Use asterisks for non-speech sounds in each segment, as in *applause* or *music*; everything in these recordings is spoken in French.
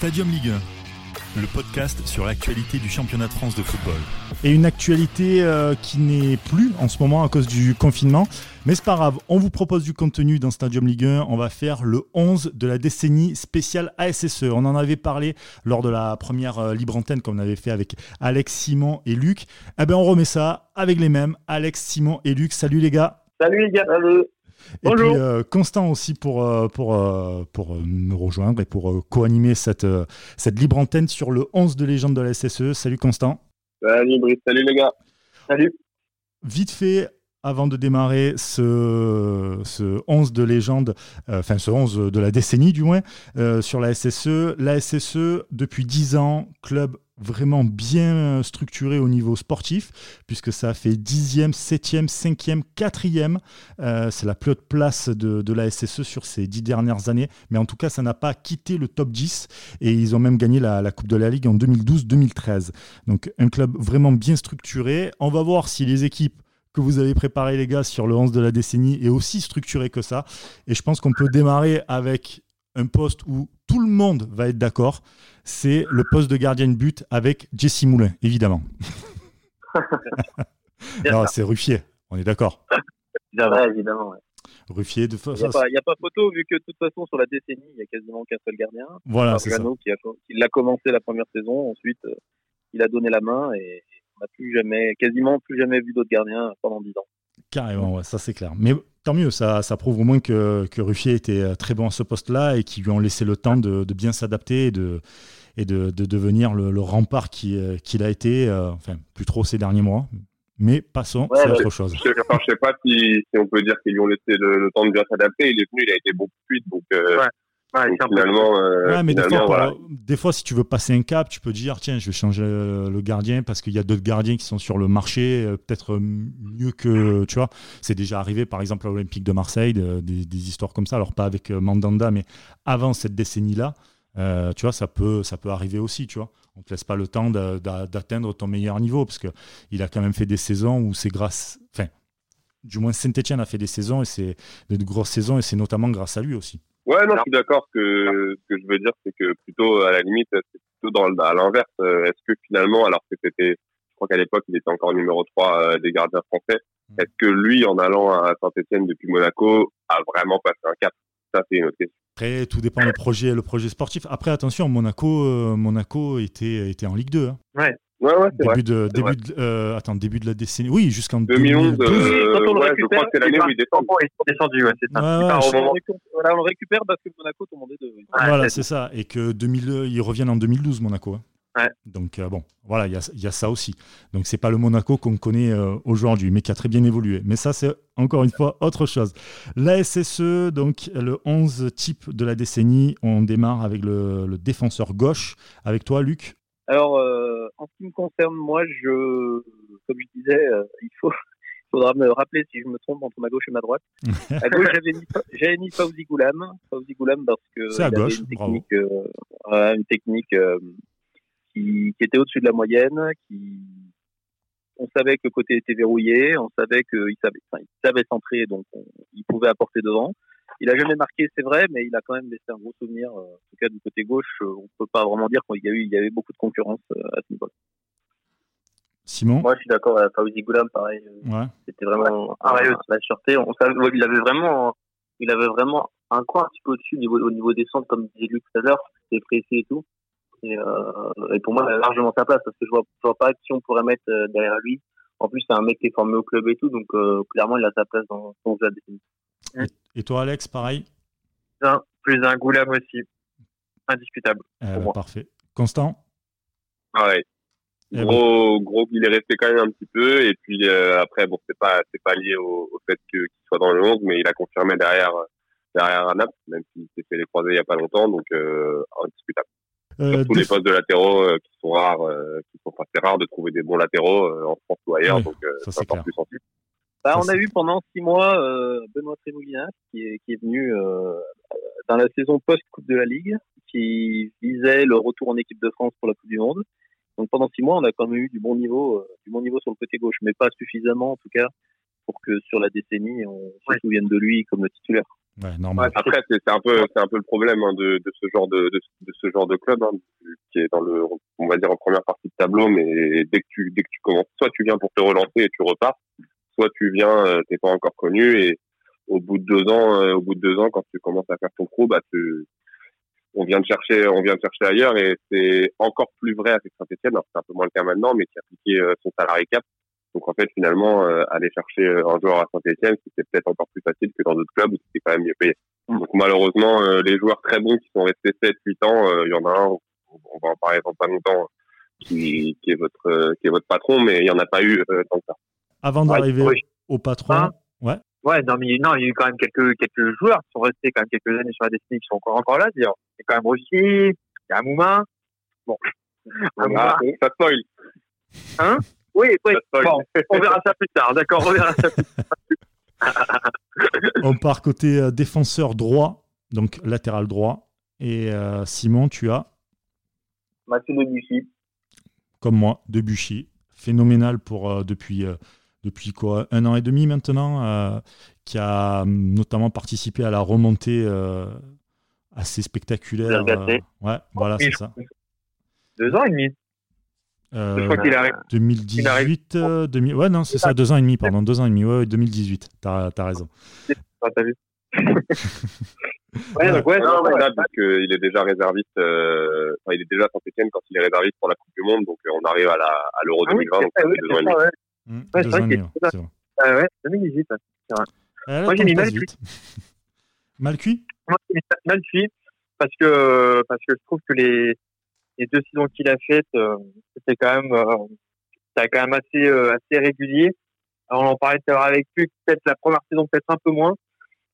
Stadium Ligue 1, le podcast sur l'actualité du championnat de France de football. Et une actualité euh, qui n'est plus en ce moment à cause du confinement. Mais c'est pas grave, on vous propose du contenu dans Stadium Ligue 1. On va faire le 11 de la décennie spéciale ASSE. On en avait parlé lors de la première euh, libre antenne qu'on avait fait avec Alex, Simon et Luc. Eh ben on remet ça avec les mêmes, Alex, Simon et Luc. Salut les gars. Salut les gars. Salut. Et puis euh, Constant aussi pour, euh, pour, euh, pour me rejoindre et pour co-animer cette, cette libre antenne sur le 11 de légende de la SSE. Salut Constant. Salut Brice, salut les gars. Salut. Vite fait, avant de démarrer ce, ce 11 de légende, enfin ce 11 de la décennie du moins, sur la SSE. La SSE, depuis 10 ans, club vraiment bien structuré au niveau sportif, puisque ça a fait 10e, 7e, 5e, 4e. c'est la plus haute place de, la SSE sur ces 10 dernières années. Mais en tout cas, ça n'a pas quitté le top 10. Et ils ont même gagné la, la Coupe de la Ligue en 2012-2013. Donc un club vraiment bien structuré. On va voir si les équipes que vous avez préparées, les gars, sur le 11 de la décennie est aussi structuré que ça. Et je pense qu'on peut démarrer avec un poste où tout le monde va être d'accord, c'est le poste de gardien de but avec Jesse Moulin, évidemment. *laughs* non, c'est Ruffier, on est d'accord. évidemment. Ruffier, de Il n'y a, pas photo, vu que de toute façon, sur la décennie, il n'y a quasiment qu'un seul gardien. Voilà, c'est ça. Qui, a, qui commencé la première saison, ensuite, euh, il a donné la main et on n'a plus jamais, quasiment plus jamais vu d'autres gardiens pendant 10 ans. Carrément, ouais, ça c'est clair. Mais tant mieux, ça, ça prouve au moins que, que, Ruffier était euh, très bon à ce poste-là et qu'ils lui ont laissé le temps de, de bien s'adapter et de, et de, de devenir le, le rempart euh, qu'il a été, euh, enfin, plus trop ces derniers mois. Mais passons, ouais, c'est autre chose. Je ne sais pas si, si, on peut dire qu'ils lui ont laissé le, le, temps de bien s'adapter. Il est venu, il a été beaucoup plus vite. Donc, euh, ouais. Ouais, finalement, euh, ouais, mais finalement, des, fois, voilà. pour, des fois, si tu veux passer un cap, tu peux dire tiens, je vais changer le gardien parce qu'il y a d'autres gardiens qui sont sur le marché, euh, peut-être mieux que. Tu vois, c'est déjà arrivé par exemple à l'Olympique de Marseille, de, des, des, histoires comme ça. Alors, pas avec euh, Mandanda, mais avant cette décennie-là, euh, tu vois, ça peut, ça peut arriver aussi, tu vois. On ne te laisse pas le temps d'atteindre ton meilleur niveau parce qu'il a quand même fait des saisons où c'est grâce. Enfin, du moins, Saint-Etienne a fait des saisons et c'est de grosses saisons et c'est notamment grâce à lui aussi. Ouais, non, je suis d'accord. que ce que je veux dire, c'est que plutôt à la limite, c'est plutôt dans à l'inverse. Est-ce que finalement, alors que c'était, je crois qu'à l'époque, il était encore numéro 3 des gardiens français, est-ce que lui, en allant à Saint-Etienne depuis Monaco, a vraiment passé un cap? Ça, c'est une autre question. Après, tout dépend du projet, le projet sportif. Après, attention, Monaco, euh, Monaco était, était en Ligue 2. Hein. Ouais. Ouais, ouais, c'est début vrai. de début de, euh, attends début de la décennie. Oui jusqu'en 2011 2012 euh, ouais, je crois que c'est l'année où ils sont descendus ouais, c'est ça. Ouais, ouais, Enfin, je- on, récupère, voilà, on le récupère parce que Monaco tout le monde est deux voilà c'est ça. Et que 2000 ils reviennent en 2012 Monaco hein. Ouais. donc euh, bon voilà il y a, il y a ça aussi. Donc c'est pas le Monaco qu'on connaît euh, aujourd'hui mais qui a très bien évolué. Mais ça c'est encore une fois autre chose. La SSE donc le 11 type de la décennie on démarre avec le, le défenseur gauche. Avec toi Luc? Alors euh, en ce qui me concerne moi je comme je disais euh, il faut *laughs* faudra me rappeler si je me trompe entre ma gauche et ma droite. À *laughs* gauche, j'avais mis, j'avais mis Fauzi Goulam. Fauzi Goulam parce que C'est à il avait gauche, une bravo. technique, euh, une technique euh, qui, qui était au-dessus de la moyenne, qui on savait que le côté était verrouillé, on savait qu'il savait, enfin, il savait centrer, donc on, il pouvait apporter devant. Il a jamais marqué, c'est vrai, mais il a quand même laissé un gros souvenir. euh, En tout cas, du côté gauche, euh, on peut pas vraiment dire qu'il y a eu, il y avait beaucoup de concurrence euh, à ce niveau-là. Simon? Moi, je suis d'accord avec Fauzi Goulam, pareil. ouais C'était vraiment pareil la sûreté. On savait, ouais, il avait vraiment, il avait vraiment un coin un petit peu au-dessus au niveau, au niveau des centres, comme disait Luc tout à l'heure. C'était précis et tout. Et, euh, et pour moi, il a largement sa place parce que je vois, je vois pas qui on pourrait mettre euh, derrière lui. En plus, c'est un mec qui est formé au club et tout, donc euh, clairement, il a sa place dans son jeu. Et toi Alex pareil Un, plus un Goulam aussi. Indiscutable. Euh, Pour moi. parfait Constant Pareil. Eh ben, Gros, gros, il est resté quand même un petit peu. Et puis euh, après, bon, c'est pas, c'est pas lié au, au fait qu'il soit dans le 11, mais il a confirmé derrière, derrière un même s'il s'est fait les croisés il y a pas longtemps, donc euh, indiscutable. euh, Surtout les postes de latéraux euh, qui sont rares, euh, qui sont assez rares de trouver des bons latéraux euh, en France ou ailleurs, Ouais, donc euh, ça, c'est c'est encore clair. plus sensible. Bah, on a eu pendant six mois euh, Benoît Trémoulin qui est, qui est venu euh, dans la saison post-Coupe de la Ligue, qui visait le retour en équipe de France pour la Coupe du Monde. Donc pendant six mois, on a quand même eu du bon niveau, euh, du bon niveau sur le côté gauche, mais pas suffisamment en tout cas pour que sur la décennie, on se souvienne de lui comme le titulaire. Ouais, normal. Après, c'est un peu, c'est un peu le problème hein, de, de, ce genre de, de, de ce genre de club hein, qui est dans le, on va dire en première partie de tableau, mais dès que tu, dès que tu commences, soit tu viens pour te relancer et tu repars, soit tu viens, euh, t'es pas encore connu et au bout de deux ans, euh, au bout de deux ans, quand tu commences à faire ton pro, bah tu, on vient de chercher, on vient de chercher ailleurs et c'est encore plus vrai avec Saint-Etienne. C'est un peu moins le cas maintenant, mais qui a appliqué euh, son salarié cap donc en fait, finalement, aller chercher un joueur à Saint-Etienne, c'était peut-être encore plus facile que dans d'autres clubs où c'était quand même mieux payé. Mm. Donc malheureusement, les joueurs très bons qui sont restés 7, 8 ans, il y en a un, on va en parler dans pas longtemps, qui, qui est votre qui est votre patron, mais il n'y en a pas eu tant que ça. Avant d'arriver au patron, hein ouais. Ouais, non, mais non, il y a eu quand même quelques quelques joueurs qui sont restés quand même quelques années sur la destinée qui sont encore encore là. Il y a quand même Rossi, il y a Amouma. Bon, *laughs* ça spoil. Hein oui, oui. Bon, on verra ça plus tard, d'accord On verra ça plus tard. *laughs* on part côté euh, défenseur droit, donc latéral droit. Et euh, Simon, tu as Mathieu Debuchy. Comme moi, Debuchy. Phénoménal pour euh, depuis, depuis quoi Un an et demi maintenant, qui a notamment participé à la remontée assez spectaculaire. ouais, voilà, c'est ça. Deux ans et demi. Euh, je crois qu'il arrive. 2018, euh, ouais, non, c'est ça, deux ans et demi, pardon, deux ans et demi, ouais, 2018, t'as as raison. Ah, t'as vu *laughs* ouais, donc ouais, non, non, parce qu'il est déjà réserviste, euh, enfin, il est déjà Saint-Etienne quand il est réserviste pour la Coupe du Monde, donc euh, on arrive à l'Euro à 2020, ah, donc c'est deux ans et demi. Ouais, mmh, ouais c'est vrai qu'il vrai. Ah ouais, 2018, c'est vrai. Euh, Moi, j'ai mis mal cuit. Mal cuit? Moi, j'ai mis mal cuit parce que, parce que je trouve que les, les deux saisons qu'il a faites, euh, c'était quand même, euh, quand même assez, euh, assez régulier. on en parlait tout à l'heure avec lui, peut-être la première saison peut-être un peu moins,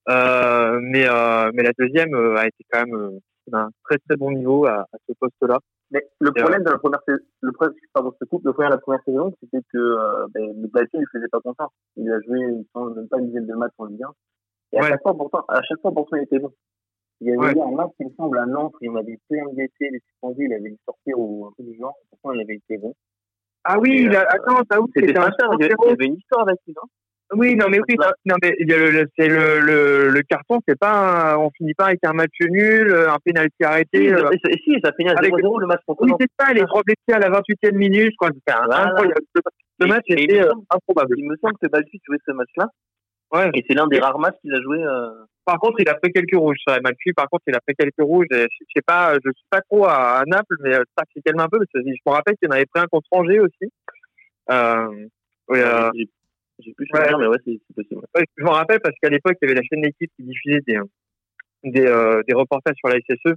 mais mais la deuxième a été quand même d'un très très bon niveau à, ce poste-là. Mais le problème de la première saison, le problème, pardon, ce couple, le problème de la première saison, c'était que euh, ben, le Platine ne faisait pas confiance. Il a joué, même pas une dizaine de matchs en Ligue 1. Et à chaque fois, pourtant, à chaque fois, pourtant, il était bon. Il y avait ouais. un match, il me semble, à Nantes, il m'avait plein blessé, les suspendus, il avait dû sortir au un peu du genre, pourtant il avait été bon. Ah oui, il a... Euh, attends, ça où c'était un il y avait une histoire avec lui, non? Oui, non mais oui, non, mais c'est le, le, le carton, c'est pas, un, on finit pas avec un match nul, un pénalty arrêté. Si, euh, si ça finit à 0-0 le match contre Oui, c'est ça, les trois blessés à la 28e minute, je crois. C'était incroyable. Ce match était euh, improbable. Il me semble que Balti jouait ce match-là. Ouais. Et c'est l'un des rares matchs qu'il a joué. Euh... Par contre, il a pris quelques rouges la match. Par contre, il a pris quelques rouges. je, sais pas, je suis pas trop à, Naples, mais ça qui calme un peu. Parce que je me rappelle qu'il en avait pris un contre Angers aussi. Euh, oui, euh, j'ai plus ouais, mais ouais, c'est possible. Ouais, je me rappelle parce qu'à l'époque, il y avait la chaîne d'équipe qui diffusait des, des, euh, des reportages sur la SSE.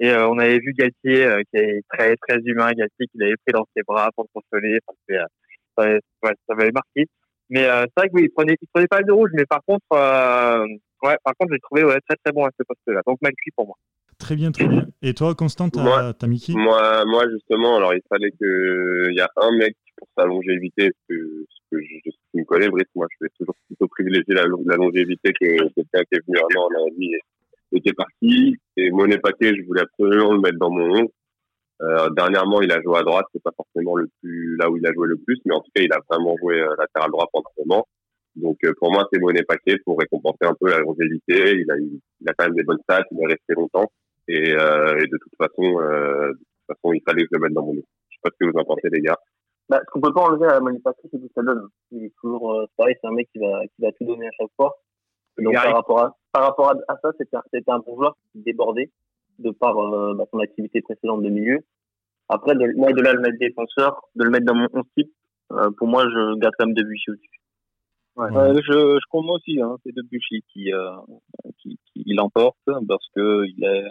Et euh, on avait vu Galtier, euh, qui est très, très humain, Galtier, qu'il avait pris dans ses bras pour le consoler. ça, ouais, ça m'avait marqué. Mais euh, c'est vrai que oui, il prenait, il prenait pas mal de rouge, mais par contre, euh, ouais, par contre, j'ai trouvé ouais, très très bon à ce poste-là. Donc mal cuit pour moi. Très bien, très bien. Et toi, Constant, t'as as Mickey moi, moi, justement, alors il fallait que il y a un mec pour sa longévité, parce que, ce que je, je me connais, Brice, moi, je vais toujours plutôt privilégier la, la longévité que quelqu'un qui est venu un an en vie et, était parti. Et Monet Paquet, je voulais absolument le mettre dans mon 11. Euh, dernièrement, il a joué à droite, c'est pas forcément le plus là où il a joué le plus, mais en tout cas, il a vraiment joué euh, latéral droit pendant un moment. Donc euh, pour moi, c'est Monet Paquet pour récompenser un peu la longévité. Il a, il a quand même des bonnes stats, il est resté longtemps, et, euh, et de toute façon, euh, de toute façon, il fallait que je le mette dans mon lit. Je sais pas ce que vous en pensez, les gars. Bah, ce qu'on peut pas enlever à Monet Paquet, c'est tout ça donne. Il est toujours euh, pareil, c'est un mec qui va qui va tout donner à chaque fois. Donc par rapport à par rapport à, ça, c'était un, c'était un bon joueur qui débordait de par euh, bah, son activité précédente de milieu. Après, de, moi, de là, le mettre défenseur, de le mettre dans mon 11 type, euh, pour moi, je garde quand même Debuchy au-dessus. Ouais. Euh, je, je compte moi aussi, hein, c'est Debuchy qui, euh, qui, qui l'emporte parce que il est,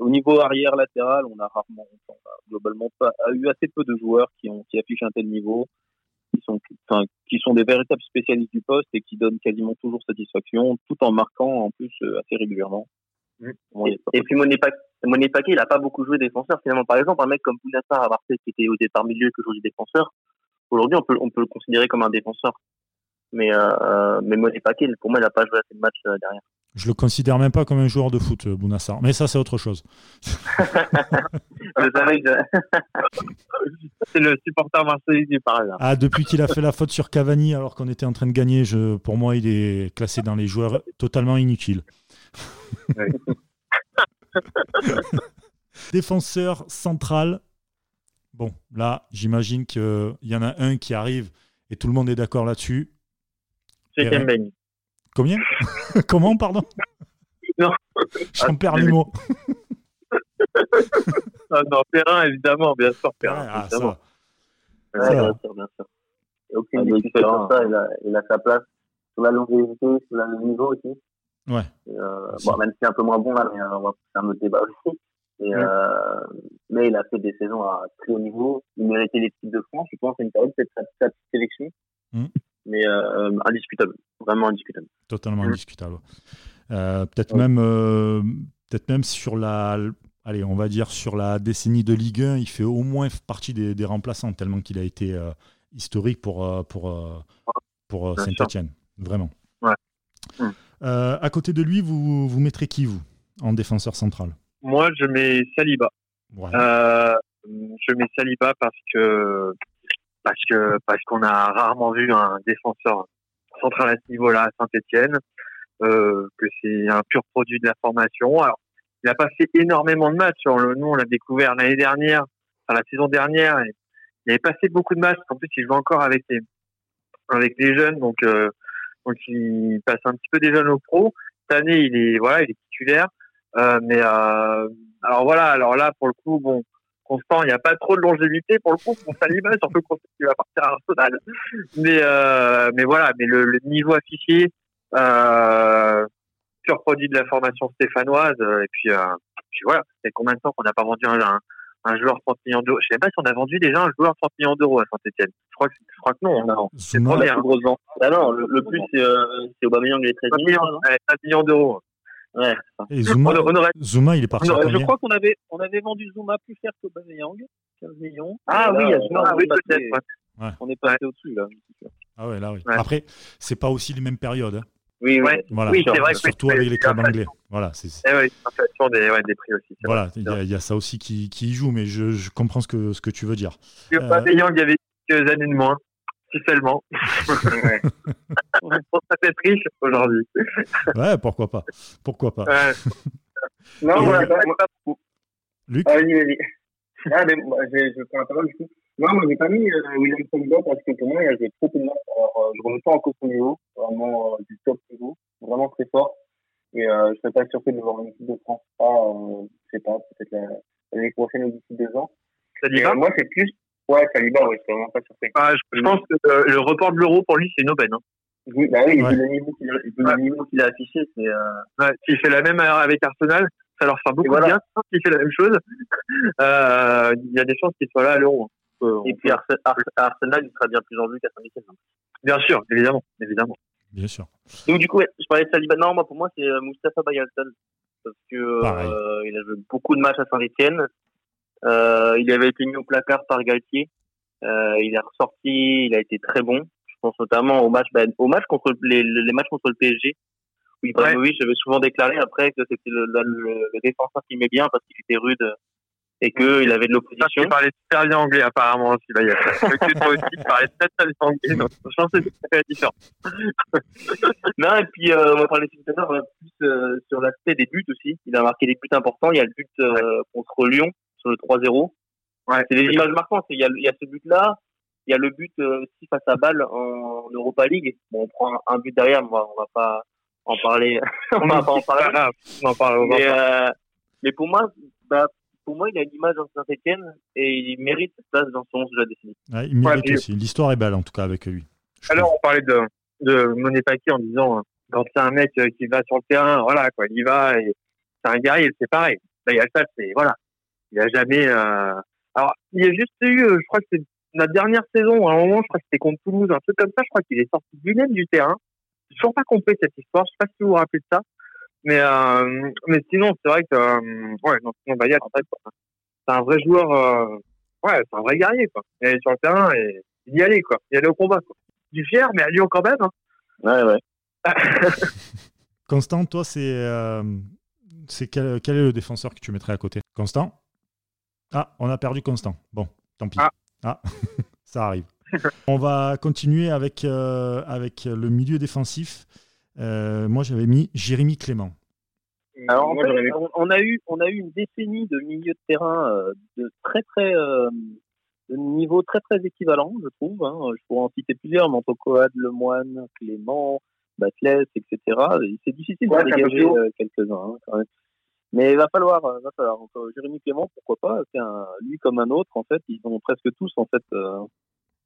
au niveau arrière latéral, on a rarement, on a globalement pas a eu assez peu de joueurs qui ont qui affichent un tel niveau, qui sont, enfin, qui sont des véritables spécialistes du poste et qui donnent quasiment toujours satisfaction, tout en marquant en plus euh, assez régulièrement. Mmh. Et, et, puis Monet Paquet, il a pas beaucoup joué défenseur finalement. Par exemple, un mec comme Bounassar à Marseille qui était au départ milieu que jouait défenseur, aujourd'hui on peut on peut le considérer comme un défenseur. Mais euh, mais Monet Paquet, pour moi, il a pas joué assez de matchs euh, derrière. Je le considère même pas comme un joueur de foot, euh, Bounassar. Mais ça, c'est autre chose. *laughs* c'est le supporter marseillais du là. Ah, depuis qu'il a fait la faute sur Cavani alors qu'on était en train de gagner, je, pour moi, il est classé dans les joueurs totalement inutiles. *laughs* Défenseur central. Bon, là, j'imagine qu'il y en a un qui arrive et tout le monde est d'accord là-dessus. C'est Kemben. Combien *laughs* Comment, pardon Non. J'en perds les mots. *laughs* ah non, Perrin, évidemment, bien sûr. Perrin, Ah, évidemment. ça. Ouais, Ça. bien sûr, bien sûr. Il y a aucune Ah, discussion Perrin. sur ça, il a, il a sa place. Sur la longévité, sur la- le niveau aussi. Ouais. Euh, Aussi. bon, même si c'est un peu moins bon là, mais euh, on va faire un autre débat aussi. Et, euh, mais il a fait des saisons à très haut niveau. Il méritait l'équipe de France. Je pense c'est une période peut-être sa, sa petite sélection. Mm. Mais euh, indiscutable, vraiment indiscutable. Totalement Mm. indiscutable. Euh, peut-être Ouais. même, euh, peut-être même sur la, allez, on va dire sur la décennie de Ligue 1, il fait au moins partie des, des remplaçants tellement qu'il a été euh, historique pour euh, pour euh, pour euh. Saint-Étienne, vraiment. Ouais. Mm. Euh, à côté de lui, vous vous mettrez qui vous en défenseur central? Moi, je mets Saliba. Ouais. Euh, je mets Saliba parce que parce que parce qu'on a rarement vu un défenseur central à ce niveau-là à Saint-Étienne, euh, que c'est un pur produit de la formation. Alors, il a pas fait énormément de matchs. Nous, on l'a découvert l'année dernière, enfin la saison dernière. Et il avait passé beaucoup de matchs. En plus, il joue encore avec les avec les jeunes, donc euh, donc il passe un petit peu des jeunes au pro. Cette année, il est voilà, il est titulaire. Euh, mais euh, alors voilà, alors là pour le coup, bon, Constant, il n'y a pas trop de longévité pour le coup pour Saliba, surtout quand il va partir à Arsenal. Mais euh, mais voilà, mais le, le niveau affiché, euh, pur produit de la formation stéphanoise, euh, et puis, euh, puis voilà, c'est combien de temps qu'on n'a pas vendu un, un, un joueur 30 millions d'euros? Je sais même pas si on a vendu déjà un joueur 30 millions d'euros à Saint-Etienne. Je crois que je crois que non. Non. C'est plus grosse vente. Ah non, le, le plus, c'est euh, c'est Aubameyang, les 13 13 millions. millions, non? ouais, 13 millions d'euros. Ouais, et Zouma, On, on aurait Zouma, il est parti à Non, je crois qu'on avait, on avait vendu Zuma plus cher qu'Aubameyang, 15 millions. Ah oui, là, il y a on- Zuma, on oui, est passé- peut-être. ouais. On est passé au-dessus, là. Ah ouais, là oui. Ouais. Après, c'est pas aussi les mêmes périodes. hein. Oui, oui. Ouais. Voilà. Oui, c'est vrai que Surtout c'est- avec les clubs anglais. Voilà, c'est Eh oui, des, ouais, des prix aussi. voilà, il y, y a ça aussi qui, qui y joue, mais je, je comprends ce que, ce que tu veux dire. Euh, Pas payant, il y avait quelques années de moins, si seulement. *laughs* Ouais. On serait peut-être riche aujourd'hui. Ouais, pourquoi pas. Pourquoi pas. Ouais. Non, voilà, bah, moi- Luc Ah, vas-y, vas-y. Ah, mais moi, je, je prends la parole du coup. Non, moi, j'ai pas mis euh, William Saliba parce que pour moi, il a joué trop de matchs. Alors, euh, je remets pas en cause son niveau, vraiment euh, du top niveau, vraiment très fort. Et euh, je serais pas surpris de voir une équipe de France. Ah, euh, je sais pas, peut-être la- l'année prochaine ou d'ici deux ans. Ça dit Et, pas euh, moi, c'est plus. Ouais, Saliba, ouais, je suis vraiment pas surpris. Ah, je, je pense que euh, le report de l'euro pour lui, c'est une aubaine. Hein. Oui, bah oui, Ouais. le niveau qu'il a, qu'il a affiché, c'est. Euh... Ouais, S'il fait la même avec Arsenal, ça leur fera beaucoup voilà. de bien. S'il fait la même chose, *laughs* euh, il y a des chances qu'il soit là à l'euro. hein. Euh, Et puis Arse- Arsenal, il sera bien plus en vue qu'à Saint-Etienne. bien sûr, évidemment, évidemment. Bien sûr. Donc du coup, ouais, je parlais de Saliba. Non, moi pour moi c'est euh, Moustapha Bayalsal parce que euh, il a joué beaucoup de matchs à Saint-Etienne. Euh, il avait été mis au placard par Galtier. Euh, il est ressorti, il a été très bon. Je pense notamment au match, bah, au match contre les, les matchs contre le PSG. Où Ibrahimovic avait souvent déclaré après que c'était le, le, le défenseur qui met bien parce qu'il était rude et qu'il avait de l'opposition. il parlait super bien anglais apparemment aussi. Que *laughs* toi aussi, il parlait très très bien anglais. Donc, je pense que c'est très différent. *laughs* Non, et puis euh, on va parler tout à l'heure plus euh, sur l'aspect des buts aussi. Il a marqué des buts importants. Il y a le but euh, contre Lyon sur le 3-0. Ouais. C'est des images marquantes. Il y a, il y a ce but-là. Il y a le but euh, aussi face à Bâle en Europa League. Bon, on prend un, but derrière, mais on va, pas en parler. *laughs* on va pas en parler. On en parle. on en Mais, parle. euh, mais pour moi, bah, pour moi, il a une image dans Saint-Etienne et il mérite cette place dans son 11 de la décennie. Ouais, il mérite aussi. L'histoire est belle, en tout cas, avec lui. Je Alors, on parlait de, de Monet Paquet en disant, euh, quand c'est un mec euh, qui va sur le terrain, voilà, quoi, il y va et c'est un guerrier, c'est pareil. Là, il y a ça, c'est, voilà. Il a jamais, euh... alors, il y a juste eu, euh, je crois que c'est la dernière saison, à un moment, je crois que c'était contre Toulouse, un truc comme ça, je crois qu'il est sorti lui-même du terrain. J'ai toujours pas compris cette histoire, je sais pas si vous vous rappelez de ça. Mais, euh, mais sinon, c'est vrai que, euh, ouais, non, sinon, Bayat, en fait, c'est un vrai joueur, euh, ouais, c'est un vrai guerrier, quoi. Il est sur le terrain et il y allait, quoi. Il allait au combat, quoi. Du fier, mais à Lyon quand même, hein. Ouais, ouais. *laughs* Constant, toi, c'est euh, c'est quel, quel est le défenseur que tu mettrais à côté? Constant? Ah, on a perdu Constant. Bon, tant pis. Ah. Ah, *laughs* ça arrive. On va continuer avec, euh, avec le milieu défensif. Euh, moi, j'avais mis Jérémy Clément. Alors, en fait, on, a eu, on a eu une décennie de milieu de terrain euh, de très très de niveau très très équivalent, je trouve. Hein. Je pourrais en citer plusieurs, mais entre Coad, Lemoine, Clément, Batles, etc. C'est difficile de dégager quelques-uns. Hein, mais il va falloir, euh, va falloir. Donc, euh, Jérémy Clément, pourquoi pas C'est un, lui comme un autre, en fait, ils ont presque tous, en fait, euh,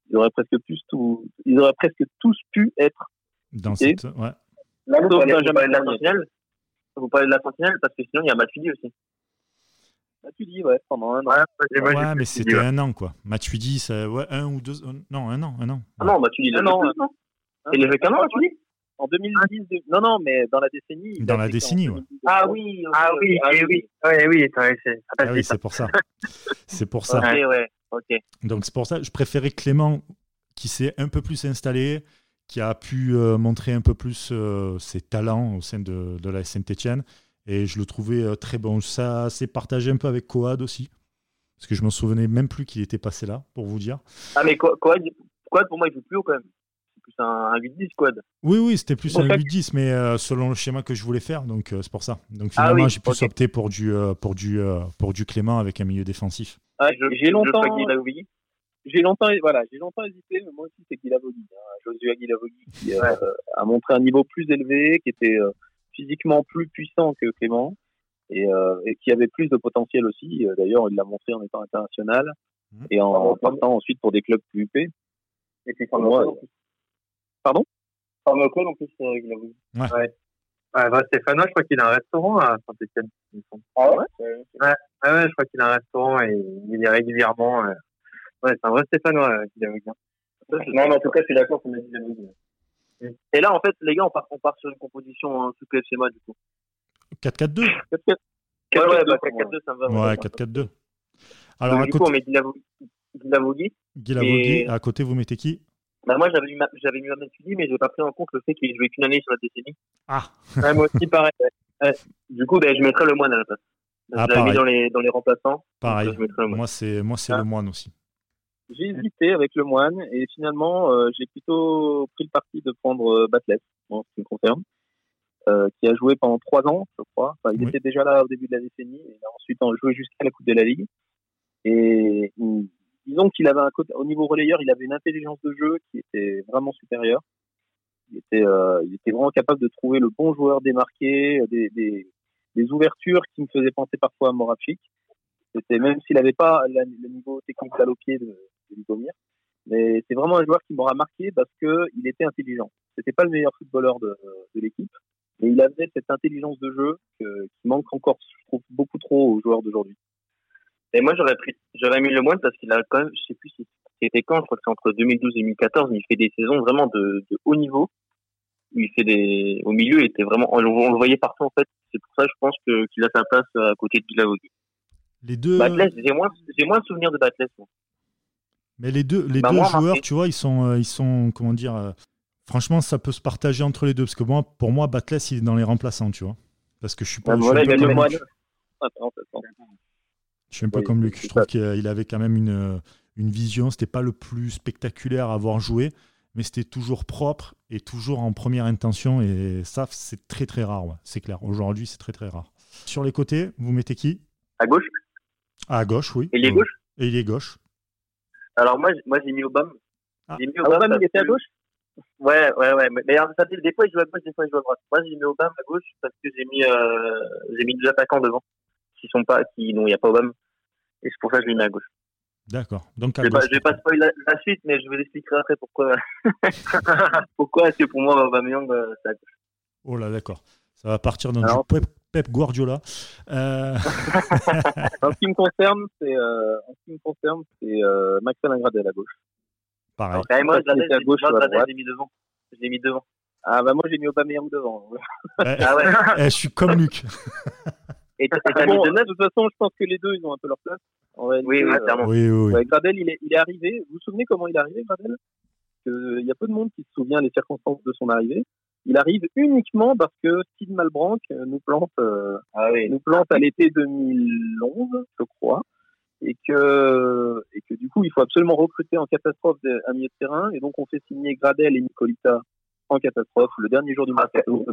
ils auraient presque tous, tout, ils auraient presque tous pu être dans cette, ouais. Là, vous parlez, vous parlez de la sentinelle. Vous parlez de la sentinelle parce que sinon il y a Matuidi aussi. Matuidi, ouais, pendant un an. Ouais, ouais mais c'était un an, quoi. Matuidi, ça, ouais, un ou deux, non, un an, un an. Ah non, Matuidi, un an. Il avait qu'un an, Matuidi? En 2010, de... non, non, mais dans la décennie. Dans la décennie, ouais. Ah oui, ah oui, ah oui, oui, oui, c'est ah oui, c'est pour ça. C'est pour ça. Ouais. Donc c'est pour ça, je préférais Clément qui s'est un peu plus installé, qui a pu euh, montrer un peu plus euh, ses talents au sein de, de la Saint-Etienne. Et je le trouvais euh, très bon. Ça s'est partagé un peu avec Coad aussi. Parce que je me souvenais même plus qu'il était passé là, pour vous dire. Ah, mais Coad, Coad pour moi, il joue plus haut quand même plus un, un 8-10 quad. Oui, oui, c'était plus un 8-10, mais euh, selon le schéma que je voulais faire, donc euh, c'est pour ça. Donc Ah finalement, j'ai plus opté pour du, euh, pour, du, pour du Clément avec un milieu défensif. Ah, j'ai longtemps. J'ai longtemps, voilà, j'ai longtemps hésité, mais moi aussi c'est Guilavogui, hein, Josué Guilavogui, qui a montré un niveau plus élevé, qui était physiquement plus puissant que Clément et, et, qui avait plus de potentiel aussi. D'ailleurs, il l'a montré en étant international mmh. et en, en partant ensuite pour des clubs plus huppés. Et puis moi, Pardon? Club en plus, euh, Guilavogui. Ouais. ouais. Ouais, bah, Stéphanois, je crois qu'il a un restaurant à Saint-Etienne. Ah ouais? Ouais, ouais, je crois qu'il a un restaurant et il y est régulièrement. Euh... Ouais, c'est un vrai Stéphanois, euh, Guilavogui. Non, mais en tout cas, je suis d'accord pour Guilavogui. Et là, en fait, les gars, on part, on part sur une composition hein, sous schéma, du coup. 4-4-2 Ouais, ouais, bah, 4-4-2, ça me va. Ouais, 4-4-2. Alors, Donc, à du côté... coup, on met Guilavogui. Guilavogui, Et- à côté, vous mettez qui? Bah, moi, j'avais mis, ma- j'avais mis Matuidi, mais j'ai pas pris en compte le fait qu'il jouait qu'une année sur la décennie. Ah, Ouais, moi aussi, pareil. Ouais. Du coup, ben, je mettrais le moine à la place. Ah, je l'avais mis dans les, dans les remplaçants. pareil. Donc, je mettrais le moine. Moi, c'est moi, c'est Ah. le moine aussi. J'ai hésité avec le moine et finalement euh, j'ai plutôt pris le parti de prendre euh, Batles, en ce qui me concerne, euh, qui a joué pendant trois ans, je crois. Enfin, il Oui. était déjà là au début de la décennie et ensuite en- joué jusqu'à la Coupe de la Ligue. Et mm, disons qu'il avait un côté, au niveau relayeur, il avait une intelligence de jeu qui était vraiment supérieure. Il était, euh, il était vraiment capable de trouver le bon joueur démarqué, des, des, des ouvertures qui me faisaient penser parfois à Moravchik. C'était même s'il n'avait pas le niveau technique pied de, de. Mais c'est vraiment un joueur qui m'aura marqué parce que il était intelligent. C'était pas le meilleur footballeur de, de l'équipe, mais il avait cette intelligence de jeu que- qui manque encore, je trouve, beaucoup trop aux joueurs d'aujourd'hui. Et moi, j'aurais pris, j'aurais mis le moine parce qu'il a quand même, je sais plus si c'était quand, je crois que c'est entre 2012 et 2014, mais il fait des saisons vraiment de, de haut niveau. Il fait des, au milieu, il était vraiment, on, le- on le voyait partout, en fait. C'est pour ça, je pense que, qu'il a sa place à côté de Guilavogui. Les deux, Batles, j'ai moins, j'ai moins de souvenirs de Batles. mais les deux, les Bah, deux moi, joueurs, tu vois, ils sont, euh, ils sont, comment dire, euh, franchement, ça peut se partager entre les deux, parce que moi, pour moi, Batles, il est dans les remplaçants, tu vois, parce que je suis pas, Ah, je suis voilà, il y a. Attends, attends. Je suis un peu Oui, comme Luc. Je trouve ça. qu'il il avait quand même une, une vision. C'était pas le plus spectaculaire à avoir joué, mais c'était toujours propre et toujours en première intention. Et ça, c'est très très rare. ouais. C'est clair. Aujourd'hui, c'est très très rare. Sur les côtés, vous mettez qui? À gauche. Ah, À gauche, oui. Et les Euh, gauches. Et il est gauche. Alors, moi, j- moi, j'ai mis Obama. Ah. J'ai mis Ah, Obama. Obama, il était à gauche? Ouais, ouais, ouais. Mais, mais alors, ça des fois, il joue à gauche, des fois, il joue à droite. Moi, j'ai mis Obama à gauche parce que j'ai mis, euh, j'ai mis deux attaquants devant. Qui sont pas, qui, non, il n'y a pas Obama. Et c'est pour ça que je l'ai mis à gauche. D'accord. Donc à Je vais, pas, gauche. je vais pas spoiler la, la suite, mais je vous expliquerai après pourquoi. *laughs* pourquoi est-ce que pour moi, Aubameyang, euh, c'est à gauche. Oh là, d'accord. Ça va partir dans du Alors- Pep, Pep Guardiola. Euh, *laughs* En ce qui me concerne, c'est euh, en ce qui me concerne, c'est euh, Maxime Gradel à gauche. pareil. Et moi, je l'ai mis devant. Je l'ai mis devant. Ah bah moi j'ai mis Aubameyang devant. Eh, Ah ouais. eh, je suis comme Luc. *laughs* Et et Bon, de toute façon, je pense que les deux, ils ont un peu leur place. En réalité, Oui, euh, clairement. Oui, oui, oui. ouais, Gradel, il est, il est arrivé. Vous vous souvenez comment il est arrivé, Gradel? Que Il y a peu de monde qui se souvient des circonstances de son arrivée. Il arrive uniquement parce que Steve Malbranck euh, nous plante, euh, Ah oui. nous plante à l'été 2011, je crois, et que, et que du coup, il faut absolument recruter en catastrophe un milieu de terrain, et donc on fait signer Gradel et Nicolita en catastrophe, le dernier jour du Ah, mercato.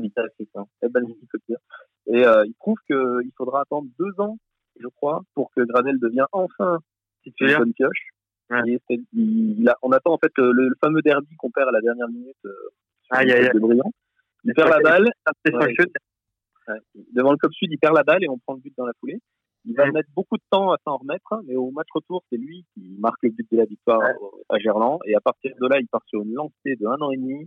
Eh ben. Et euh, il trouve qu'il faudra attendre deux ans, je crois, pour que Gradel devienne enfin Titulaire. bonne pioche. Ouais. Et il, il a- on attend en fait le, le fameux derby qu'on perd à la dernière minute euh, de Briand. Il perd la balle, Ouais. Ouais. Devant le club sud, il perd la balle et on prend le but dans la foulée. Il va mettre beaucoup de temps à s'en remettre, mais au match retour, c'est lui qui marque le but de la victoire à Gerland. Et à partir de là, il part sur une lancée de un an et demi.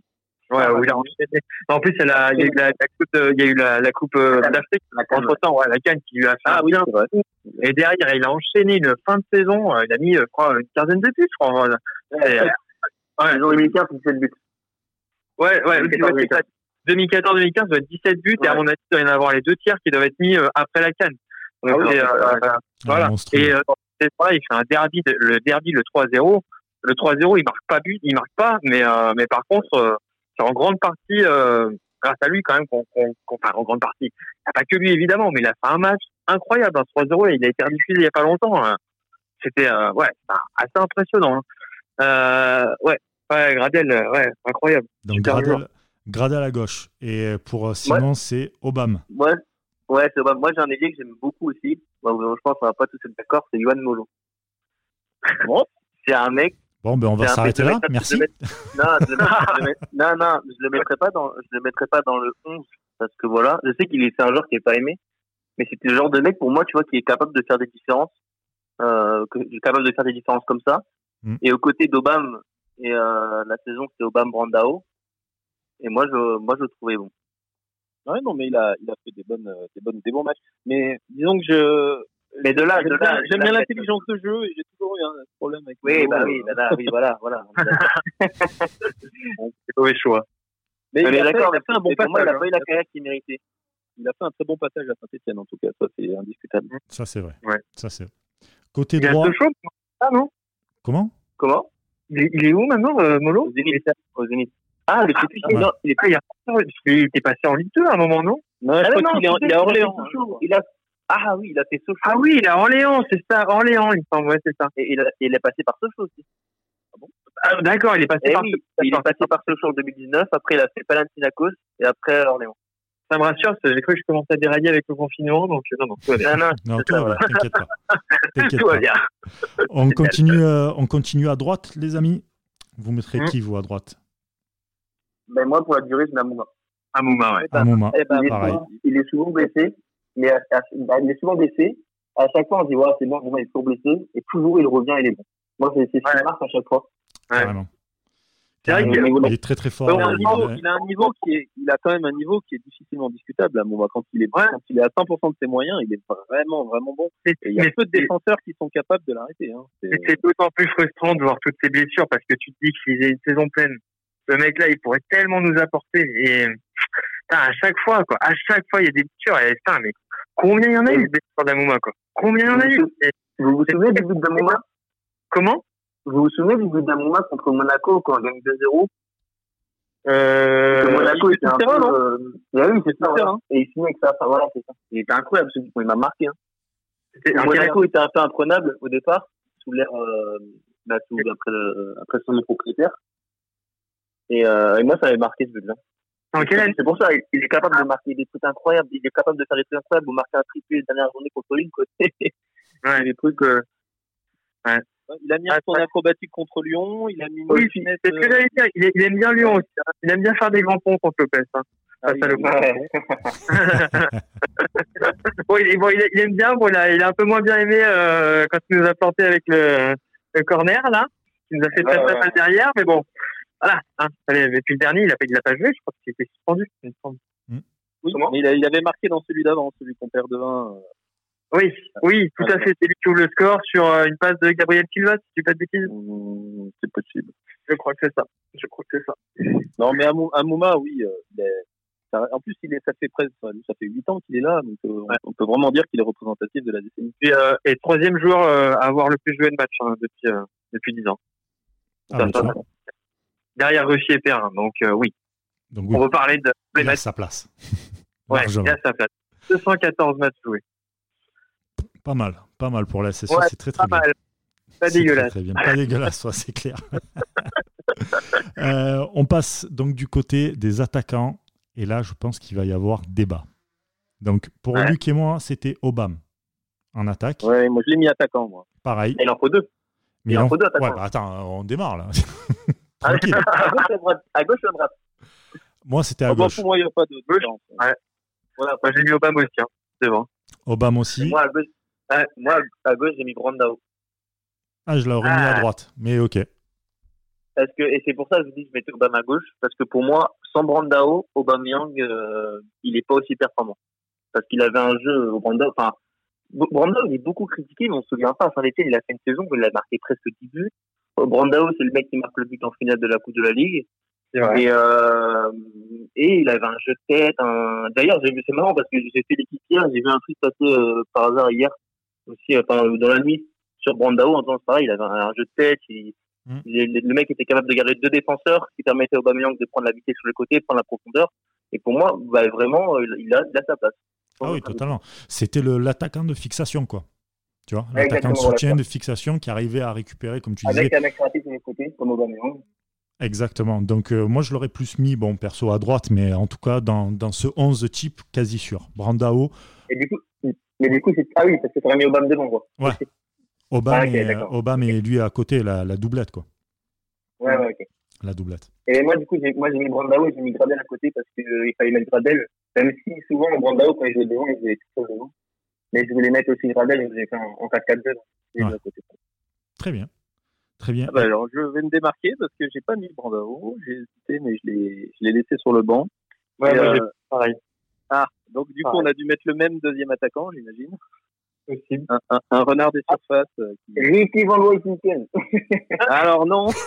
Ouais, où il a enchaîné. En plus, il y a, la- il y a eu la, la coupe, euh, il y a eu la, la coupe euh, d'Afrique. Entre temps, ouais, la canne qui lui a fait Ah un oui, bien. c'est vrai. Et derrière, il a enchaîné une fin de saison. euh, Il a mis, euh, je crois, une quinzaine de buts, je crois. Voilà. Ouais, Saison 2015, 17 buts. ouais, ouais, 2014, ouais, c'est ça. 2014-2015, doit être 17 buts. Et à Ouais. mon avis, il doit y en avoir les deux tiers qui doivent être mis euh, après la canne. Donc, Ah oui, c'est, ouais. euh, voilà. Et euh, dans cette fois-là, il fait un derby, de- le derby, le 3-0. Le 3-0, il marque pas but, il marque pas, mais euh, mais par contre, euh, c'est en grande partie euh, grâce à lui quand même qu'on, qu'on, qu'on- enfin en grande partie. Il n'y a pas que lui évidemment, mais il a fait un match incroyable, un 3-0 et il a été rediffusé il y a pas longtemps. hein. C'était euh, ouais, c'est assez impressionnant. hein. Euh, ouais, ouais, Gradel, ouais, incroyable. Donc Gradel, Gradel à gauche. Et pour Simon, c'est Obama. Ouais, ouais c'est vrai. Moi, j'ai un ailier que j'aime beaucoup aussi. Bon, je pense qu'on va pas tous être d'accord. C'est Yohan Molo. Bon. C'est un mec. Bon, ben on va s'arrêter là. Merci. mettre- *laughs* Non, je non, non, je le mettrai pas dans, je le mettrai pas dans le 11 parce que voilà, je sais qu'il est, c'est un joueur qui est pas aimé, mais c'était le genre de mec pour moi, tu vois, qui est capable de faire des différences, euh, que- capable de faire des différences comme ça. Mm. Et aux côtés d'Obam, et euh, la saison c'était Obam Brandao, et moi je, moi je le trouvais bon. Ouais, non, mais il a, il a fait des bonnes, euh, des bonnes, des bons matchs. Mais disons que je, Mais de là, j'aime de bien, là, j'aime de bien l'intelligence de jeu et j'ai toujours eu un problème avec. Oui, bah oui, bah là, oui, voilà, voilà. *laughs* C'est mauvais choix. Mais On il a fait, d'accord, il a fait un bon mais pour moi, il passage. a pas eu hein. la carrière qu'il méritait. Il a fait un très bon passage à Saint-Etienne, en tout cas. Ça, c'est indiscutable. Ça, c'est vrai. Ouais. Ça, c'est Côté Il a droit. ce chaud, ah non Comment? Comment? Il, est- il où maintenant, euh, Molo? Au Zénith. Au Zénith. Ah, mais c'est plus ouais. non, il est Ah, il, a, il était passé en Ligue 2 à un moment, non? Non, Ah je non, crois qu'il est, il est à Orléans. Il a, Ah oui, il a fait Sochaux. Ah oui, il est à Orléans, c'est ça, Orléans, il semble, ouais, c'est ça. Et il, a- et il est passé par Sochaux aussi. Ah, d'accord, il est passé Eh par oui, il est passé par Sochaux en 2019. Après, il a fait Panathinaikos et après Orléans. Ça me rassure, j'ai cru que je commençais à dérailler avec le confinement, donc euh, non, non, tout va bien. Non, non, Non, c'est tout va bien, t'inquiète pas. *laughs* T'inquiète Tout va pas. bien. On continue, euh, on continue à droite, les amis? Vous mettrez Hmm. qui, vous, à droite? Ben moi, pour la durée, je mets Amouma. Amouma, ouais. Moment. Eh ben, il, est pareil. souvent, il est souvent blessé, mais à- à- bah, il est souvent blessé. À chaque fois, on dit, ouais, c'est bon, Amouma il est toujours blessé. Et toujours, il revient, il est bon. Moi, c'est ce qui marque à chaque fois. Ouais. Carrément. C'est vrai Carrément. qu'il- Il est très très fort. Il, a euh, un il- niveau, ouais. il a un niveau qui est, il a quand même un niveau qui est difficilement discutable à moment. Quand il est, Ouais. quand il est à 100% de ses moyens, il est vraiment, vraiment bon. Et il y a mais peu de défenseurs qui sont capables de l'arrêter. Hein. C'est- d'autant plus frustrant de voir toutes ces blessures parce que tu te dis que s'il faisait une saison pleine, ce mec-là, il pourrait tellement nous apporter. Et putain, à chaque fois, quoi, à chaque fois, il y a des blessures. Et putain, mais combien il y en a eu de blessures d'Amouma, quoi Combien il y en a eu Vous vous souvenez du but d'Amouma? Comment? Vous vous souvenez du but d'Amouma contre Monaco quand on gagne 2-0 euh, Monaco était un peu... euh, ah oui, c'est ça, voilà. Et il finit avec ça. Enfin, voilà, c'est ça. Il était incroyable ce but. Il m'a marqué. Hein. Monaco était un peu imprenable au départ, sous l'air, euh, bah, sous, après, le, après son propriétaire. Et, euh, et moi, ça m'avait marqué ce but-là. Année C'est pour ça, il- est capable de marquer des trucs incroyables. Il est capable de faire des trucs incroyables. Vous marquez un triplé la dernière journée contre Lille, quoi. *laughs* Ouais. des trucs. euh, Il a mis un Ah, tour ouais. acrobatique contre Lyon. Il a mis Oui, c'est ce que j'allais dire. Il, il aime bien Lyon aussi. hein. Il aime bien faire des grands ponts contre Lopez. Hein. ah, Ah, il- ça le ouais. *laughs* bon, il, est- bon, il, aime bien. Bon, il, a, il a un peu moins bien aimé euh, quand il nous a planté avec le, le corner, là. Il nous a fait Ouais, très très ouais. mal derrière. Mais bon, voilà. Hein. Allez, et puis le dernier, il a, pas- il a pas joué. Je crois qu'il était suspendu. il me semble. Oui, Comment mais il, a- il avait marqué dans celui d'avant, celui qu'on perd de 20. euh, Oui, oui, tout à fait. C'est lui qui ouvre le score sur euh, une passe de Gabriel Silva, si dis pas de bêtises. hum, c'est possible. Je crois que c'est ça. Je crois que c'est ça. Non, mais Amou- Amouma, oui. euh, est- ça- en plus, il est, ça fait presque, ça fait 8 ans qu'il est là, donc euh, on- Ouais. on peut vraiment dire qu'il est représentatif de la décennie. Et, euh, et troisième joueur euh, à avoir le plus joué de match hein, depuis euh, depuis dix ans. Ah, Ça, ça, tu. Derrière Russie et Perrin. Donc euh, oui, Donc on oui, veut parler de il *laughs* a sa place. Ouais, il a sa place. 214 matchs joués. Pas mal, pas mal pour la Ouais, c'est très très Pas bien. mal. Pas dégueulasse. Très, très bien. Pas dégueulasse, ouais, c'est clair. *laughs* Euh, on passe donc du côté des attaquants. Et là, je pense qu'il va y avoir débat. Donc, pour Ouais. Luc et moi, c'était Obama en attaque. Ouais, moi je l'ai mis attaquant, moi. Pareil. Il en faut deux. Mais il en faut deux attaquants. Ouais, bah attends, on démarre là. *laughs* Ah, Tranquille. *laughs* à gauche ou à droite À gauche ou à droite Moi, c'était à Ah, bon, gauche. pour moi, il n'y a pas de Gauche. différence. Ouais. Voilà. Moi, j'ai mis Obama aussi, hein, devant. Obama aussi. Moi, à gauche, ouais, moi, à gauche, j'ai mis Brandao. Ah, je l'aurais mis à Ah. droite. Mais ok. Parce que, et c'est pour ça que je vous dis que je mettais Obama à gauche, parce que pour moi, sans Brandao, Aubameyang, euh, il est pas aussi performant. Parce qu'il avait un jeu au Brandao, enfin, Brandao, il est beaucoup critiqué, mais on se souvient pas, à fin d'été, il a fait une saison où il a marqué presque 10 buts. Brandao, c'est le mec qui marque le but en finale de la Coupe de la Ligue. Et, euh, et il avait un jeu de tête. Un... D'ailleurs, j'ai vu, c'est marrant parce que j'ai fait l'équipe hier, j'ai vu un truc passer euh, par hasard hier, aussi, euh, dans la nuit, sur Brandao, en disant pareil, il avait un, un jeu de tête. Il, Mm. il- le mec était capable de garder deux défenseurs, ce qui permettait à Aubameyang de prendre la vitesse sur le côté, prendre la profondeur. Et pour moi, bah, vraiment, euh, il a, il a sa place. Ah oui, totalement. C'était l'attaquant de fixation, quoi. Tu vois, Ouais, l'attaquant de exactement, soutien, de fixation qui arrivait à récupérer, comme tu disais. Avec un mec rapide le côté, comme Aubameyang. Exactement. Donc, euh, moi, je l'aurais plus mis, bon, perso à droite, mais en tout cas, dans, dans ce 11 type, quasi sûr. Brandao, Et du coup, mais du coup, c'est, ah oui, parce que t'aurais mis Aubame devant, quoi. Ouais. Obama, Ah, et. Obama lui à côté, la, la doublette, quoi. Ouais, ouais, ok. La doublette. Et moi, du coup, j'ai, moi, j'ai mis Brandao et j'ai mis Gradel à côté parce qu'il fallait mettre Gradel. Même si souvent, Brandao, quand il jouait devant, il jouait tout seul devant. Mais je voulais mettre aussi Gradel et j'ai fait en, en 4-4-2. donc je l'ai mis Ouais. à côté. Très bien. Très bien. Ah bah alors, je vais me démarquer parce que j'ai pas mis Brandao. J'ai hésité, mais je l'ai, je l'ai laissé sur le banc. Ouais, moi, euh, pareil. Ah, donc du coup, on a dû mettre le même deuxième attaquant, j'imagine. Possible. Un, un, un renard des surfaces. euh, qui- Ricky Van Weyden. Alors non. *laughs*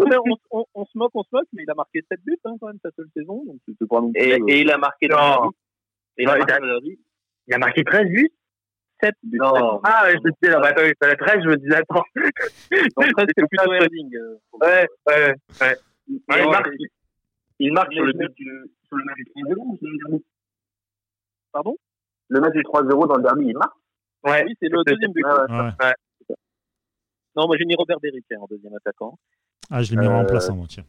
On, on- on se moque, on se moque, mais il a marqué 7 buts hein, quand même sa seule saison. Donc c'était pas non plus, Et, euh, et il a marqué Non. Et il a marqué il a- dans la vie. Il a marqué 13 buts 7 buts. Non. Ah, ouais, je me disais, là, bah, attends, il fallait 13, je me disais, attends. *laughs* Donc presque C'est plutôt Erling. euh, Ouais, ouais, ouais. Il marque, il marque sur le but du, sur le match du 3-0 ou sur le derby Pardon? Le match du 3-0 dans le derby, il marque. Ouais, Oui, c'est le deuxième but. Ouais, ouais. Ouais. Non, moi j'ai mis Robert Derrick en deuxième attaquant. Ah, je l'ai mis en Euh, remplaçant, moi, tiens.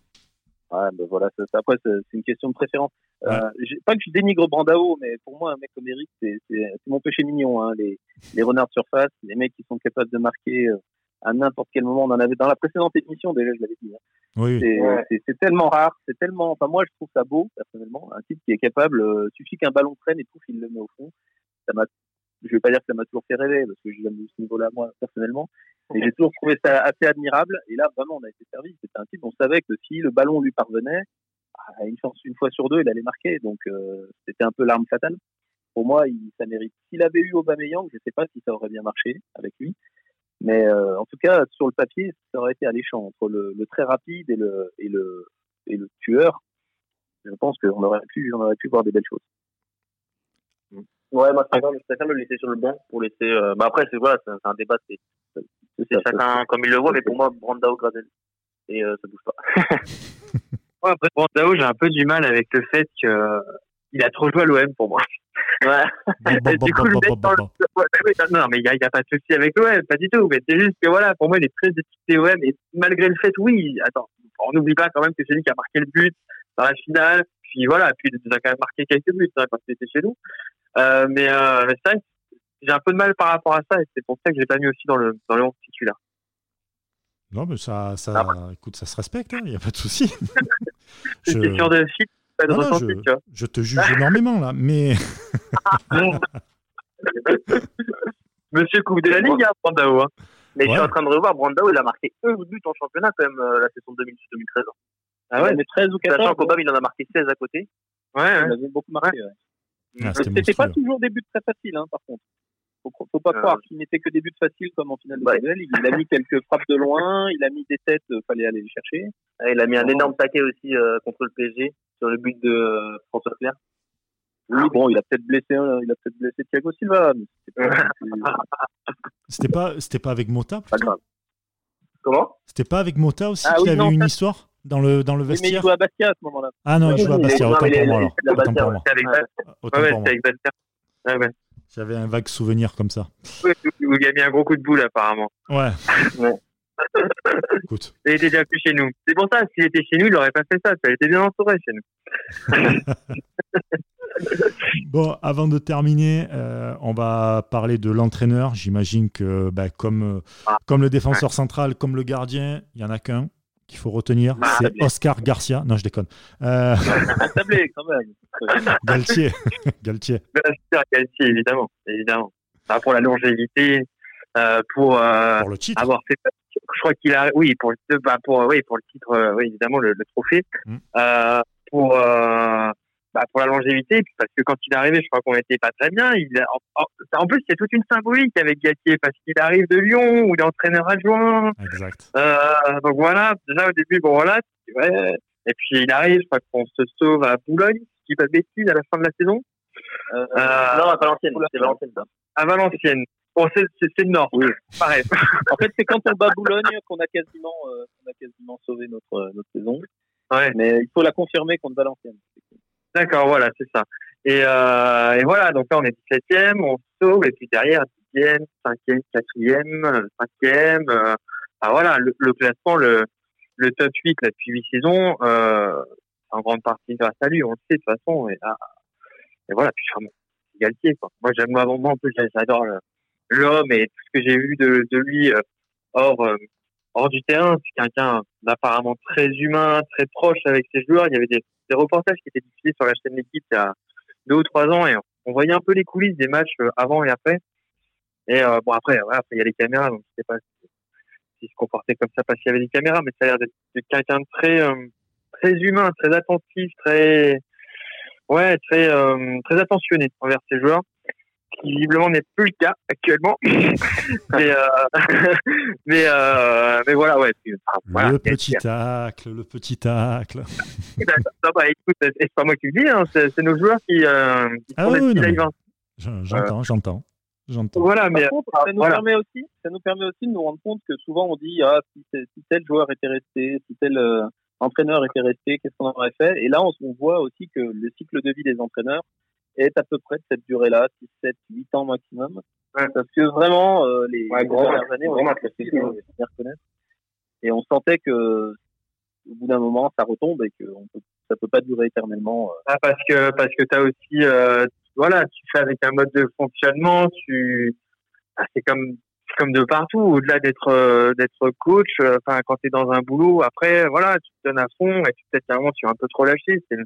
Ouais, ben voilà, ça- ça- après c'est c'est une question de préférence. Ouais. Euh, j'ai- pas que je dénigre Brandao, mais pour moi un mec comme Eric, c'est c'est- c'est mon péché mignon. Hein, les, les renards de surface, les mecs qui sont capables de marquer euh, à n'importe quel moment. On en avait dans la précédente émission déjà, je l'avais dit. hein. Oui, oui. C'est Ouais. c'est- c'est tellement rare, c'est tellement. Enfin moi je trouve ça beau personnellement, un type qui est capable. euh, suffit qu'un ballon traîne et tout, il le met au fond. Ça m'a. Je vais pas dire que ça m'a toujours fait rêver parce que j'ai jamais eu ce niveau-là moi personnellement. Et j'ai toujours trouvé ça assez admirable. Et là, vraiment, on a été servi. C'était un type, on savait que si le ballon lui parvenait, à une chance une fois sur deux, il allait marquer. Donc, euh, c'était un peu l'arme fatale. Pour moi, il, ça mérite. S'il avait eu Aubameyang, je sais pas si ça aurait bien marché avec lui. Mais euh, en tout cas, sur le papier, ça aurait été alléchant entre le, le très rapide et le, et le, et le tueur. Je pense qu'on aurait pu, on aurait pu voir des belles choses. Ouais, moi, je préfère, le laisser sur le banc pour laisser. Euh... Bah après, c'est voilà, c'est un, débat, c'est c'est chacun comme il le voit, mais pour moi, Brandao, Gradel. Et euh, ça bouge pas. *laughs* Ouais, après, Brandao, j'ai un peu du mal avec le fait que il a trop joué à l'OM pour moi. Ouais. Bon, *laughs* bon, Et bon, du coup, bon, le mec dans. Ouais, non, mais il n'y a, pas de souci avec l'OM, pas du tout. Mais c'est juste que voilà, pour moi, il est très équipé OM. Et malgré le fait, oui, attends, on n'oublie pas quand même que c'est lui qui a marqué le but dans la finale. Puis voilà, puis il a quand même marqué quelques buts hein, quand il était chez nous. Euh, mais euh, mais c'est vrai que j'ai un peu de mal par rapport à ça. Et c'est pour ça que je l'ai pas mis aussi dans le, dans le 11 titulaire. Non, mais ça, ça, écoute, ça se respecte, il n'y a pas de souci. *laughs* C'est une question de fit, pas de ressenti, je- tu vois. je te juge énormément, là, mais *laughs* Monsieur Coupe de la Ligue, hein, Brandao. Hein. Mais je suis en train de revoir, Brandao, il a marqué 11 buts en championnat quand même euh, la saison 2012-2013. Ah ouais, mais 13 ou 14, Sachant qu'Obama, il en a marqué 16 à côté. ouais, ouais. il avait beaucoup marqué. ouais. Ah, c'était pas toujours des buts très faciles, hein, par contre. Faut, faut pas Euh, croire qu'il n'était que des buts faciles comme en finale de Ouais. Il a mis quelques frappes de loin, il a mis des têtes, euh, fallait aller les chercher. Il a mis un énorme paquet aussi euh, contre le PSG sur le but de euh, François Claire. Oui, bon, il a peut-être blessé, un- il a peut-être blessé Thiago Silva, *laughs* c'était pas, c'était pas, avec Mota pas grave. Comment? C'était pas avec Mota aussi Ah qu'il oui, avait non, une histoire? Dans le, dans le Oui, mais il vestiaire jouait à Bastia à ce moment-là. Ah non, il joue à Bastia, autant pour moi Autant pour avec. Bastia. Ouais. J'avais un vague souvenir comme ça. Ouais, Vous il a mis un gros coup de boule apparemment. *laughs* Ouais. Écoute. Il était déjà plus chez nous. C'est pour ça, s'il était chez nous, il n'aurait pas fait ça. Ça était bien entouré chez nous. *laughs* bon, avant de terminer, euh, on va parler de l'entraîneur. J'imagine que, bah, comme, Ah. comme le défenseur central, comme le gardien, il y en a qu'un qu'il faut retenir. Ah, c'est Oscar Garcia. Non, je déconne. Euh, *laughs* tablé, quand même. *laughs* Galtier. *laughs* Galtier. Bien sûr, Galtier, évidemment. évidemment. Bah, pour la longévité, euh, pour, euh, Pour le titre. avoir fait je crois qu'il a oui pour le bah, pour oui pour le titre euh, oui évidemment le, le trophée Mm. euh, pour euh, bah, pour la longévité puis parce que quand il est arrivé je crois qu'on n'était pas très bien il a- en, en- en plus il y a toute une symbolique avec Galtier parce qu'il arrive de Lyon où il est entraîneur adjoint Exact. euh, donc voilà déjà au début bon voilà c'est vrai et puis il arrive je crois qu'on se sauve à Boulogne pas de bêtises à la fin de la saison Euh, Euh, non, à Valenciennes. C'est Valenciennes, ça. à Valenciennes bon c'est c'est c'est le nord Oui. pareil En fait, c'est quand on bat *laughs* Boulogne qu'on a quasiment, euh, qu'on a quasiment sauvé notre, notre saison. ouais Mais il faut la confirmer contre Valenciennes. D'accord, voilà, c'est ça. Et, euh, et voilà, donc là, on est 17e, on sauve, et puis derrière, 10e, 5e, 4e, 5e. Euh, ah, voilà, le, le classement, le, le top 8, là, depuis 8 saisons, euh, en grande partie grâce à lui, on le sait, de toute façon. Et, là, et voilà, puis vraiment, Galtier, quoi. Moi, j'aime moi, moi, en plus, j'adore l'homme et tout ce que j'ai vu de, de lui euh, hors, euh, hors du terrain. C'est quelqu'un d'apparemment très humain, très proche avec ses joueurs. Il y avait des, des reportages qui étaient diffusés sur la chaîne L'équipe il y a deux ou trois ans et on voyait un peu les coulisses des matchs euh, avant et après. Et euh, bon après, après il y a les caméras, donc je sais pas si- s'il se comportait comme ça parce qu'il y avait des caméras, mais ça a l'air d'être quelqu'un de très euh, très humain, très attentif, très ouais, très très attentionné envers ses joueurs, qui visiblement n'est plus le cas actuellement. *laughs* mais euh, *laughs* mais euh, mais voilà, ouais. enfin, voilà, le petit tacle, le petit tacle. *laughs* bah, non, bah, écoute, c'est pas moi qui le dis, hein, c'est c'est nos joueurs qui, euh, qui Ah font oui, des oui, petits hein. Je- J'entends, j'entends. J'entends. Voilà, mais Par contre, ça nous voilà. permet aussi, ça nous permet aussi de nous rendre compte que souvent on dit ah si, tel joueur était resté, si tel euh, entraîneur était resté, qu'est-ce qu'on aurait fait? Et là, on, on voit aussi que le cycle de vie des entraîneurs est à peu près de cette durée-là, 6, 7, 8 ans maximum. Ouais. Parce que vraiment, euh, les, Ouais, les dernières années, on a on les reconnaître. Et on sentait que au bout d'un moment, ça retombe et que on peut, ça peut pas durer éternellement. euh. Ah, parce que parce que t'as aussi euh, voilà tu fais avec un mode de fonctionnement tu ah, c'est comme comme de partout au-delà d'être euh, d'être coach euh, enfin quand t'es dans un boulot après voilà tu te donnes à fond et tu peut-être un moment tu es un peu trop lâché c'est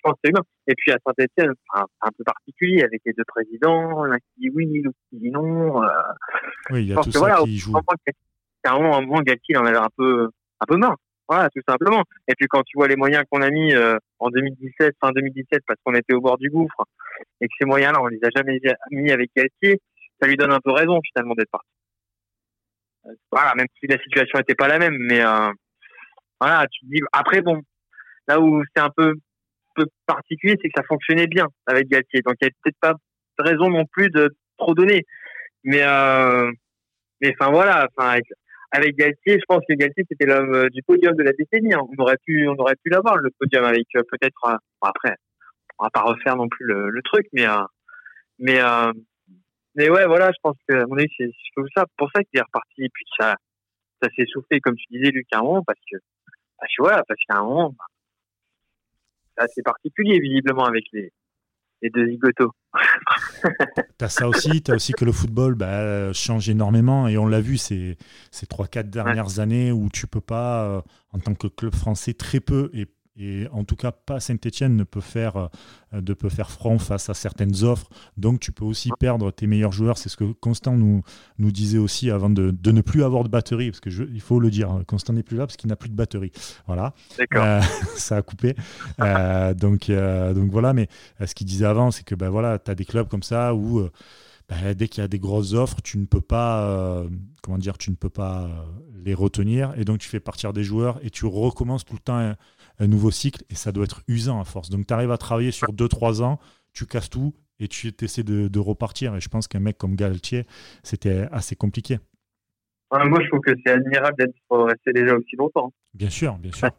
je pense que c'est humain et puis à Saint-Etienne c'est un peu particulier avec les deux présidents l'un qui dit oui l'autre qui dit non euh, Oui, il y a tout que ça voilà, qui joue. qu'à un moment, un moment, Galtier, en avait un peu, un peu marre. Voilà, tout simplement. Et puis quand tu vois les moyens qu'on a mis euh, en 2017, fin 2017, parce qu'on était au bord du gouffre, et que ces moyens-là, on les a jamais mis avec Galtier, ça lui donne un peu raison finalement d'être parti. Euh, Voilà, même si la situation n'était pas la même, mais euh, voilà, tu te dis. Après, bon, là où c'est un peu, peu particulier, c'est que ça fonctionnait bien avec Galtier, donc il n'y avait peut-être pas de raison non plus de trop donner. Mais euh, mais enfin voilà, enfin avec, avec Galtier, je pense que Galtier c'était l'homme euh, du podium de la décennie. hein. On aurait pu, on aurait pu l'avoir le podium avec euh, peut-être après, on va pas refaire non plus le, truc, mais mais mais ouais voilà, je pense que à mon avis c'est ça, pour ça qu'il est reparti et puis ça ça s'est soufflé comme tu disais Luc à un moment parce que que voilà, parce qu'à un moment bah, assez particulier visiblement avec les les deux zigotos. *laughs* Tu as ça aussi, tu as aussi que le football bah, change énormément et on l'a vu ces, ces 3-4 dernières années où tu peux pas, euh, en tant que club français, très peu et, et en tout cas pas Saint-Etienne ne peut faire, euh, de peut faire front face à certaines offres. Donc tu peux aussi perdre tes meilleurs joueurs. C'est ce que Constant nous, nous disait aussi avant de, de ne plus avoir de batterie, parce que je, il faut le dire, hein, Constant n'est plus là parce qu'il n'a plus de batterie. Voilà. D'accord. Euh, *laughs* ça a coupé. Euh, donc, euh, donc voilà, mais euh, ce qu'il disait avant, c'est que ben voilà, tu as des clubs comme ça où euh, ben, dès qu'il y a des grosses offres, tu ne peux pas, euh, comment dire, tu ne peux pas euh, les retenir et donc tu fais partir des joueurs et tu recommences tout le temps un, nouveau cycle et ça doit être usant à force. Donc tu arrives à travailler sur 2-3 ans, tu casses tout et tu essaies de, de repartir. Et je pense qu'un mec comme Galtier, c'était assez compliqué. Ouais, moi, je trouve que c'est admirable d'être resté déjà aussi longtemps. Bien sûr, bien sûr,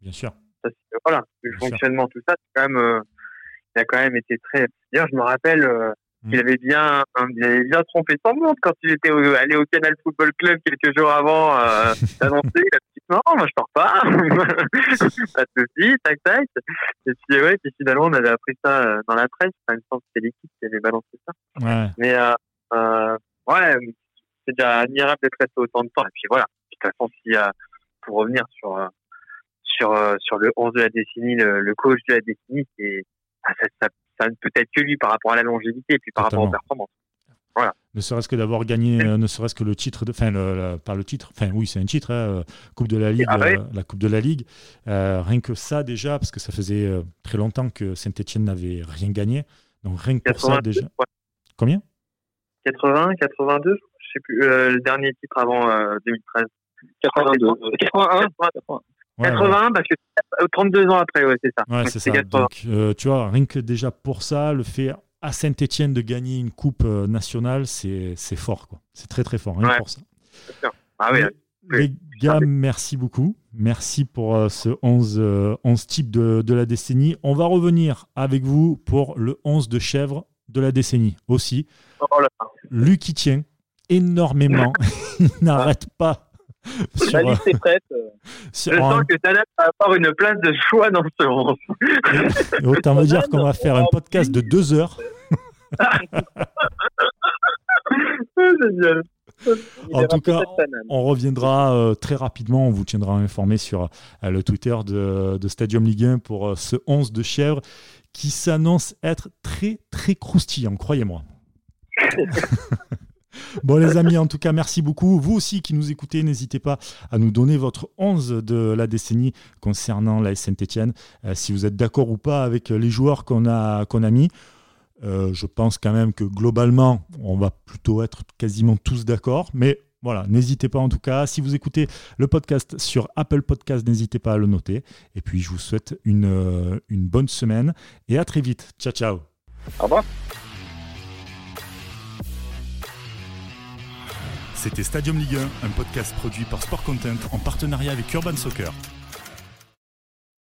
bien sûr. Voilà, le Bien sûr. fonctionnement, tout ça, c'est quand même, euh, il a quand même été très. D'ailleurs, je me rappelle, euh, Mm. Il avait bien, il avait bien trompé son monde quand il était allé au Canal Football Club quelques jours avant euh, d'annoncer. il non, moi je pars pas. *laughs* pas de soucis, tac tac. Et puis ouais, puis finalement on avait appris ça euh, dans la presse. Enfin, il me semble que c'était l'équipe qui avait balancé ça. Ouais. Mais euh, euh, ouais, c'est déjà admirable d'être resté autant de temps. Et puis voilà. De toute façon, si euh, pour revenir sur sur sur le 11 de la décennie, le, le coach de la décennie, c'est ah, ça, ça ça ne peut être que lui par rapport à la longévité et puis par rapport aux performances. Voilà. Ne serait-ce que d'avoir gagné, euh, ne serait-ce que le titre, de, enfin, le, pas le titre, enfin, oui, c'est un titre, hein, euh, Coupe de la Ligue, Ah ouais. euh, la Coupe de la Ligue. Euh, rien que ça, déjà, parce que ça faisait euh, très longtemps que Saint-Etienne n'avait rien gagné. Donc, rien que pour ça, 82, déjà. ouais. Combien? 80, 82, je sais plus, euh, le dernier titre avant euh, 2013. 82. 81. 80, Ouais, 80 parce que euh, 32 ans après, ouais, c'est ça. Ouais, Donc, c'est c'est ça. 80. Donc, euh, tu vois, rien que déjà pour ça, le fait à Saint-Etienne de gagner une coupe euh, nationale, c'est c'est fort, quoi. C'est très, très fort, rien que Ouais. pour ça. Ah oui, Les- Les gars, merci beaucoup. Merci pour euh, ce 11, euh, 11 type de, de la décennie. On va revenir avec vous pour le 11 de chèvre de la décennie aussi. oh là. Luc qui tient énormément. *laughs* Il n'arrête pas. Sur, La liste est prête. *laughs* sur Je un- sens que Tana va avoir une place de choix dans ce 11. autant me dire qu'on va faire un podcast de deux heures. *laughs* En tout cas. On reviendra euh, très rapidement, on vous tiendra informé sur euh, le Twitter de, de Stadium Ligue 1 pour euh, ce 11 de chèvre qui s'annonce être très très croustillant, croyez-moi. *laughs* Bon les amis, en tout cas, merci beaucoup. Vous aussi qui nous écoutez, n'hésitez pas à nous donner votre 11 de la décennie concernant la Saint-Etienne, si vous êtes d'accord ou pas avec les joueurs qu'on a, qu'on a mis. Euh, je pense quand même que globalement, on va plutôt être quasiment tous d'accord. Mais voilà, n'hésitez pas en tout cas. Si vous écoutez le podcast sur Apple Podcast, n'hésitez pas à le noter. Et puis, je vous souhaite une, euh, une bonne semaine et à très vite. Ciao, ciao. Au revoir. C'était Stadium Ligue 1, un podcast produit par Sport Content en partenariat avec Urban Soccer.